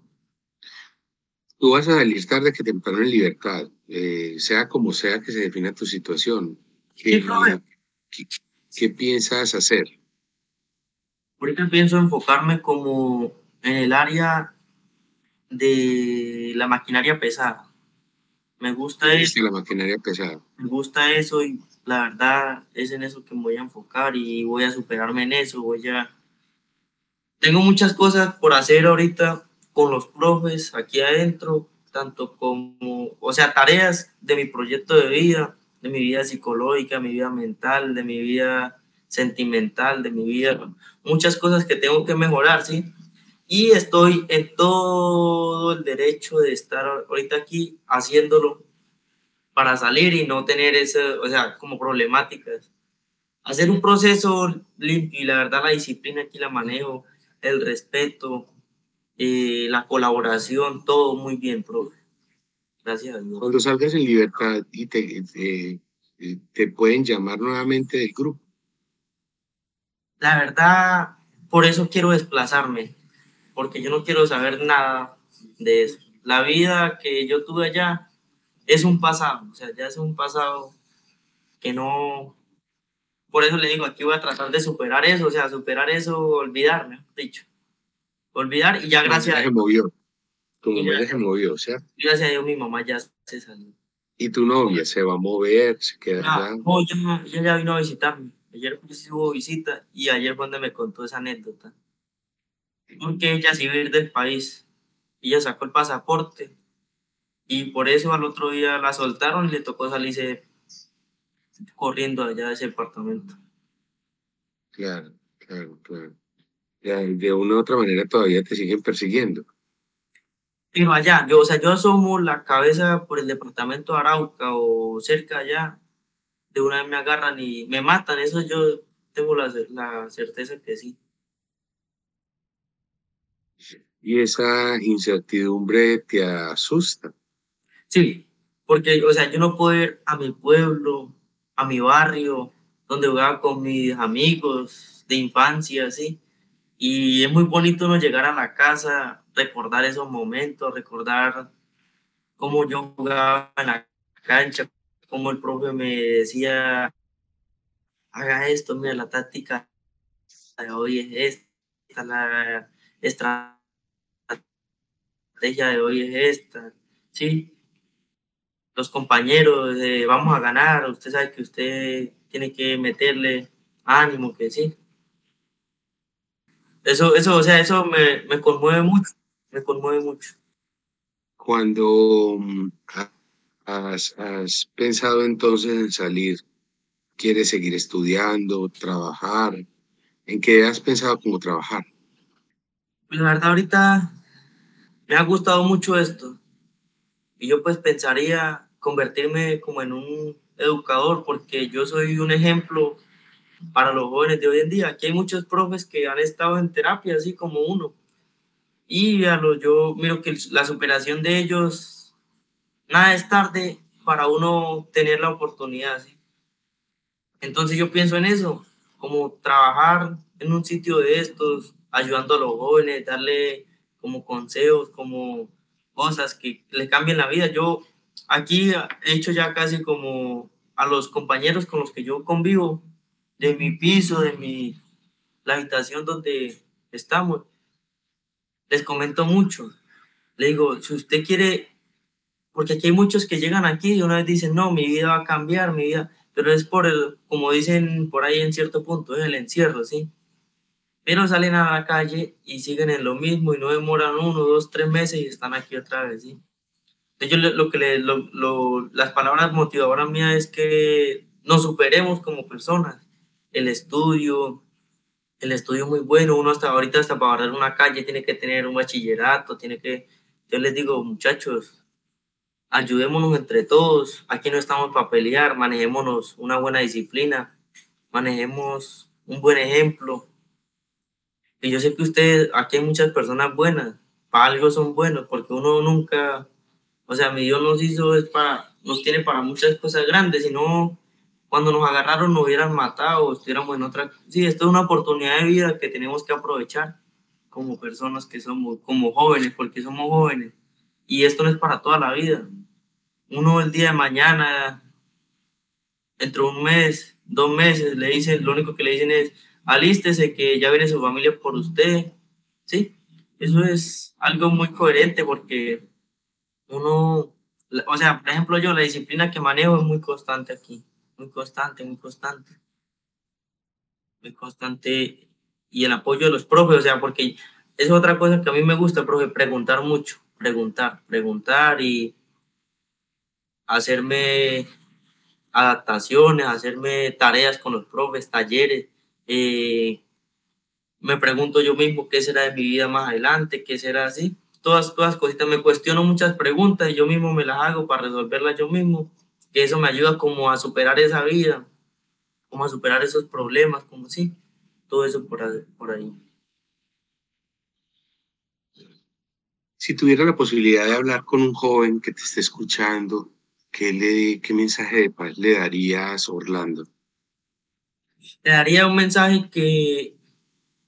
Tú vas a salir tarde que temprano en libertad, eh, sea como sea que se defina tu situación. ¿Qué, Sí, qué- qué piensas hacer? Ahorita pienso enfocarme como en el área de la maquinaria pesada. Me gusta Es eso, la maquinaria pesada. me gusta eso y la verdad es en eso que me voy a enfocar y voy a superarme en eso, voy a... Tengo muchas cosas por hacer ahorita con los profes aquí adentro, tanto como, o sea, tareas de mi proyecto de vida, de mi vida psicológica, mi vida mental, de mi vida sentimental, de mi vida, muchas cosas que tengo que mejorar, ¿sí? Y estoy en todo el derecho de estar ahorita aquí haciéndolo para salir y no tener ese, o sea, como problemáticas. Hacer un proceso limpio y la verdad la disciplina aquí la manejo, el respeto, eh, la colaboración, todo muy bien, profe. Gracias. Cuando salgas en libertad y te, te, te pueden llamar nuevamente del grupo. La verdad, por eso quiero desplazarme, porque yo no quiero saber nada de eso. La vida que yo tuve allá es un pasado, o sea, ya es un pasado que no... Por eso le digo, aquí voy a tratar de superar eso, o sea, superar eso, olvidarme, dicho. Olvidar y ya gracias a Dios. movió. Tu mamá se movió, o sea. Gracias a Dios mi mamá ya se salió. ¿Y tu novia se va a mover? ¿Se quedará? No, ya, ya, ya vino a visitarme. Ayer pues, hubo visita y ayer fue donde me contó esa anécdota. Porque ella se iba a ir del país. Ella sacó el pasaporte y por eso al otro día la soltaron y le tocó salirse corriendo allá de ese departamento. Claro, claro, claro. de una u otra manera todavía te siguen persiguiendo. Pero allá, yo, o sea, yo asomo la cabeza por el departamento de Arauca o cerca allá, de una vez me agarran y me matan, eso yo tengo la, la certeza que sí. ¿Y esa incertidumbre te asusta? Sí, porque, o sea, yo no puedo ir a mi pueblo, a mi barrio, donde jugaba con mis amigos de infancia, así. Y es muy bonito no llegar a la casa, recordar esos momentos, recordar cómo yo jugaba en la cancha, cómo el profe me decía, haga esto, mira, la táctica de hoy es esta, la estrategia de hoy es esta, ¿sí? Los compañeros, vamos a ganar, usted sabe que usted tiene que meterle ánimo, que sí. Eso, eso, o sea, eso me, me conmueve mucho, me conmueve mucho. Cuando mm, has, has pensado entonces en salir, ¿quieres seguir estudiando, trabajar? ¿En qué has pensado como trabajar? Pues la verdad ahorita me ha gustado mucho esto y yo pues pensaría convertirme como en un educador porque yo soy un ejemplo para los jóvenes de hoy en día. Aquí hay muchos profes que han estado en terapia, así como uno. Y a lo, yo miro que la superación de ellos, nada es tarde para uno tener la oportunidad. Entonces yo pienso en eso, como trabajar en un sitio de estos, ayudando a los jóvenes, darle como consejos, como cosas que le cambien la vida. Yo aquí he hecho ya casi como a los compañeros con los que yo convivo, de mi piso, de mi, la habitación donde estamos. Les comento mucho. Le digo, si usted quiere, porque aquí hay muchos que llegan aquí y una vez dicen, no, mi vida va a cambiar, mi vida, pero es por el, como dicen por ahí en cierto punto, es el encierro, ¿sí? Pero salen a la calle y siguen en lo mismo y no demoran uno, dos, tres meses y están aquí otra vez, ¿sí? Yo lo que le, lo, lo, las palabras motivadoras mías es que nos superemos como personas. El estudio, el estudio muy bueno, uno hasta ahorita hasta para barrer una calle tiene que tener un bachillerato, tiene que, yo les digo, muchachos, ayudémonos entre todos, aquí no estamos para pelear, manejémonos una buena disciplina, manejemos un buen ejemplo. Y yo sé que ustedes, aquí hay muchas personas buenas, para algo son buenos, porque uno nunca, o sea, mi Dios nos hizo, es para, nos tiene para muchas cosas grandes, y no cuando nos agarraron nos hubieran matado estuviéramos en otra... Sí, esto es una oportunidad de vida que tenemos que aprovechar como personas que somos, como jóvenes, porque somos jóvenes. Y esto no es para toda la vida. Uno el día de mañana, dentro de un mes, dos meses, le dicen, lo único que le dicen es, alístese que ya viene su familia por usted. Sí, eso es algo muy coherente porque uno, o sea, por ejemplo yo, la disciplina que manejo es muy constante aquí muy constante, muy constante. Muy constante. Y el apoyo de los profes, o sea, porque es otra cosa que a mí me gusta, profe, preguntar mucho, preguntar, preguntar y hacerme adaptaciones, hacerme tareas con los profes, talleres, eh, me pregunto yo mismo qué será de mi vida más adelante, qué será así. Todas, todas cositas, me cuestiono muchas preguntas y yo mismo me las hago para resolverlas yo mismo, que eso me ayuda como a superar esa vida, como a superar esos problemas, como así, todo eso por ahí. Por ahí. Si tuviera la posibilidad de hablar con un joven que te esté escuchando, ¿qué, le, qué mensaje de paz le darías, Orlando? Le daría un mensaje que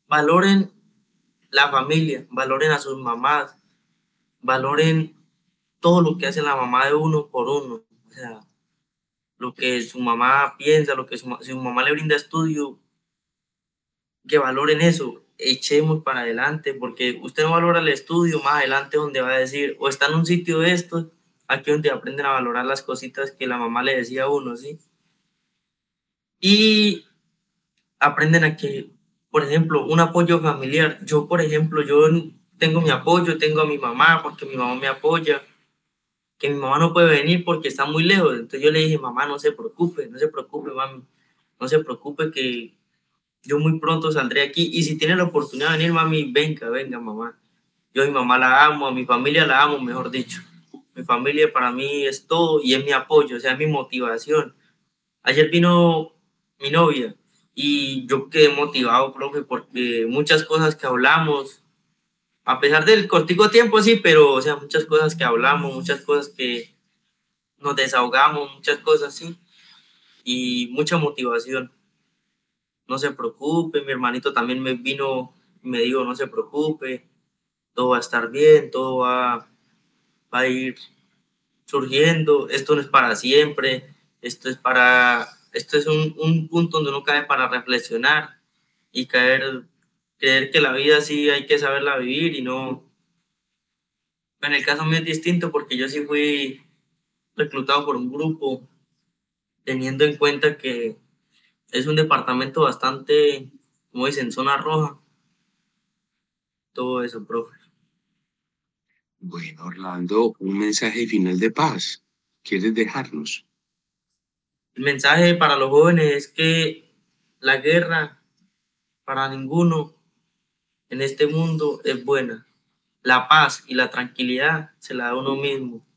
valoren la familia, valoren a sus mamás, valoren todo lo que hace la mamá de uno por uno. O sea, lo que su mamá piensa, lo que su, su mamá le brinda estudio, que valoren eso, echemos para adelante, porque usted no valora el estudio, más adelante donde va a decir, o está en un sitio de esto, aquí donde aprenden a valorar las cositas que la mamá le decía a uno, ¿sí? Y aprenden a que por ejemplo, un apoyo familiar. Yo, por ejemplo, yo tengo mi apoyo, tengo a mi mamá porque mi mamá me apoya, que mi mamá no puede venir porque está muy lejos. Entonces yo le dije, mamá, no se preocupe, no se preocupe, mami, no se preocupe que yo muy pronto saldré aquí y si tiene la oportunidad de venir, mami, venga, venga, mamá. Yo a mi mamá la amo, a mi familia la amo, mejor dicho. Mi familia para mí es todo y es mi apoyo, o sea, es mi motivación. Ayer vino mi novia y yo quedé motivado, profe, porque muchas cosas que hablamos, a pesar del cortico tiempo, sí, pero, o sea, muchas cosas que hablamos, muchas cosas que nos desahogamos, muchas cosas, sí, y mucha motivación. No se preocupe, mi hermanito también me vino me dijo, no se preocupe, todo va a estar bien, todo va, va a ir surgiendo, esto no es para siempre, esto es para esto es un, un, punto donde uno cae para reflexionar y caer, creer que la vida sí hay que saberla vivir y no... En el caso mío es distinto porque yo sí fui reclutado por un grupo teniendo en cuenta que es un departamento bastante, como dicen, zona roja. Todo eso, profe. Bueno, Orlando, un mensaje final de paz. ¿Quieres dejarnos? El mensaje para los jóvenes es que la guerra para ninguno en este mundo es buena. La paz y la tranquilidad se la da uno mismo.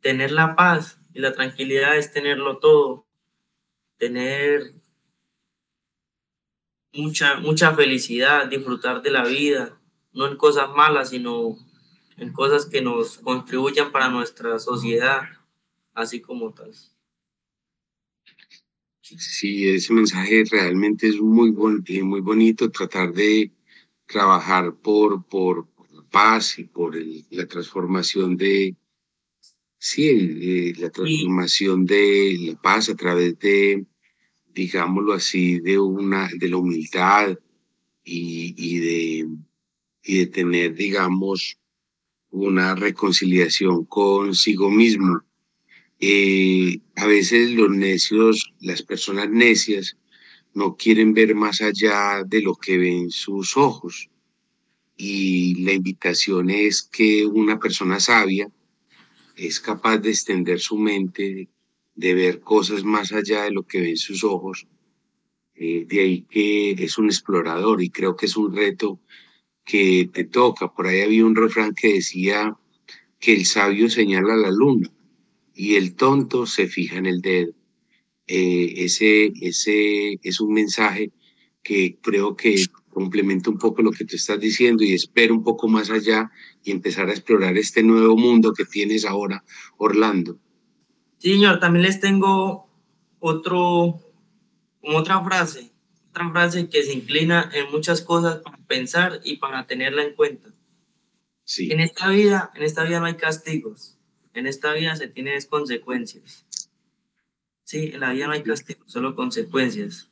Tener la paz y la tranquilidad es tenerlo todo. Tener mucha, mucha felicidad, disfrutar de la vida, no en cosas malas, sino en cosas que nos contribuyan para nuestra sociedad, así como tal. Sí, ese mensaje realmente es muy, muy bonito, tratar de trabajar por, por, la paz y por la transformación de, sí, la transformación de la paz a través de, digámoslo así, de, una, de la humildad y, y, de, y de tener, digamos, una reconciliación consigo mismo. Eh, a veces los necios, las personas necias, no quieren ver más allá de lo que ven sus ojos. Y la invitación es que una persona sabia es capaz de extender su mente, de ver cosas más allá de lo que ven sus ojos. Eh, de ahí que es un explorador y creo que es un reto que te toca. Por ahí había un refrán que decía que el sabio señala la luna y el tonto se fija en el dedo. Eh, ese, ese es un mensaje que creo que complementa un poco lo que tú estás diciendo y espero un poco más allá y empezar a explorar este nuevo mundo que tienes ahora, Orlando. Sí, señor, también les tengo otro, otra frase, otra frase que se inclina en muchas cosas para pensar y para tenerla en cuenta. Sí. En esta vida, en esta vida no hay castigos, en esta vida se tienen consecuencias. Sí, en la vida no hay castigo, solo consecuencias.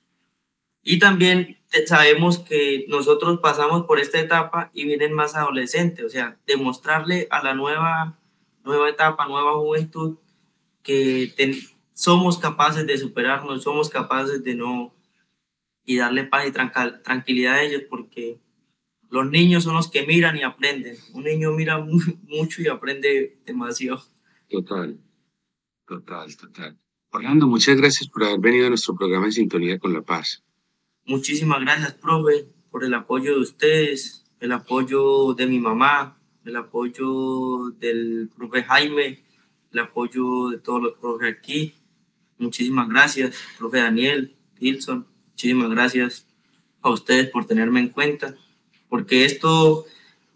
Y también sabemos que nosotros pasamos por esta etapa y vienen más adolescentes, o sea, demostrarle a la nueva, nueva etapa, nueva juventud, que somos capaces de superarnos, somos capaces de no, y darle paz y tranquilidad a ellos, porque los niños son los que miran y aprenden. Un niño mira [laughs] mucho y aprende demasiado. Total, total, total. Orlando, muchas gracias por haber venido a nuestro programa en Sintonía con la Paz. Muchísimas gracias, profe. por el apoyo de ustedes, el apoyo de mi mamá, el apoyo del profe Jaime, el apoyo de todos los profes aquí. Muchísimas gracias, profe Daniel, Wilson, muchísimas gracias a ustedes por tenerme en cuenta, porque esto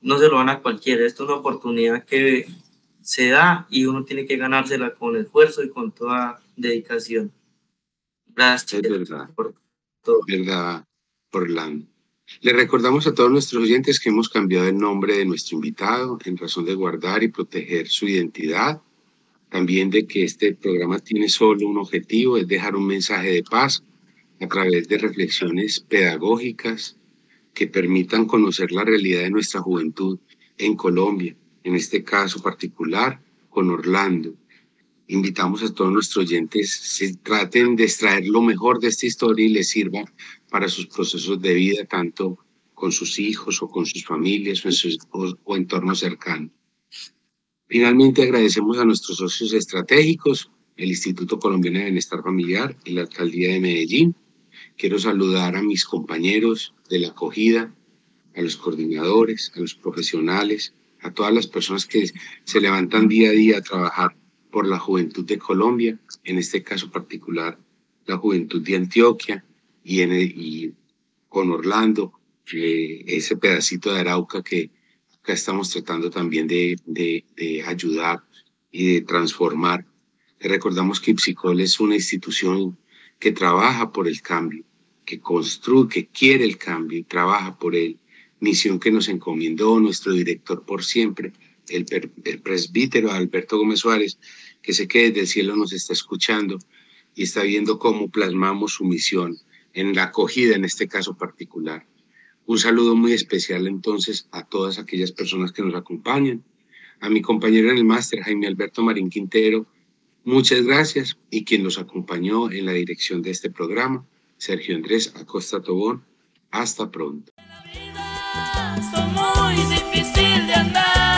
no se lo van a cualquiera, esto es una oportunidad que se da y uno tiene que ganársela con esfuerzo y con toda dedicación. Gracias. Es verdad. Por todo. Verdad, Orlando. Le recordamos a todos nuestros oyentes que hemos cambiado el nombre de nuestro invitado en razón de guardar y proteger su identidad. También de que este programa tiene solo un objetivo, es dejar un mensaje de paz a través de reflexiones pedagógicas que permitan conocer la realidad de nuestra juventud en Colombia, en este caso particular con Orlando. Invitamos a todos nuestros oyentes, se traten de extraer lo mejor de esta historia y les sirva para sus procesos de vida, tanto con sus hijos o con sus familias o en su o entorno cercano. Finalmente agradecemos a nuestros socios estratégicos, el Instituto Colombiano de Bienestar Familiar y la Alcaldía de Medellín. Quiero saludar a mis compañeros de la acogida, a los coordinadores, a los profesionales, a todas las personas que se levantan día a día a trabajar por la juventud de Colombia, en este caso particular la juventud de Antioquia, y, con Orlando, eh, ese pedacito de Arauca que acá estamos tratando también de, ayudar y de transformar. Recordamos que Ipsicol es una institución que trabaja por el cambio, que construye, que quiere el cambio y trabaja por él. Misión que nos encomendó nuestro director por siempre, el presbítero Alberto Gómez Suárez, que sé que desde el cielo nos está escuchando y está viendo cómo plasmamos su misión en la acogida en este caso particular. Un saludo muy especial entonces a todas aquellas personas que nos acompañan, a mi compañero en el máster, Jaime Alberto Marín Quintero, muchas gracias, y quien nos acompañó en la dirección de este programa, Sergio Andrés Acosta Tobón. Hasta pronto. muy difícil de andarlos,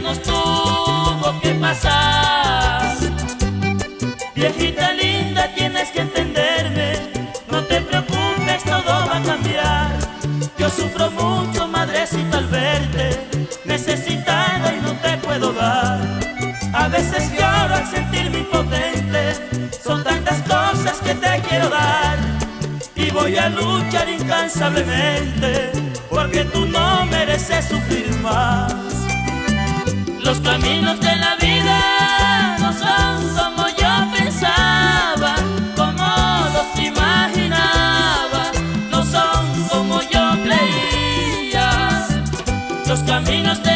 tuvo que pasar. Viejita linda, tienes que entenderme, no te preocupes, todo va a cambiar. Yo sufro mucho, madrecita, al verte, necesitada y no te puedo dar. A veces lloro al sentirme impotente, son tantas cosas que te quiero dar. Y voy a luchar incansablemente, porque tú no mereces sufrir más. Los caminos de la vida no son como yo pensaba, como los imaginaba, no son como yo creía. Los caminos de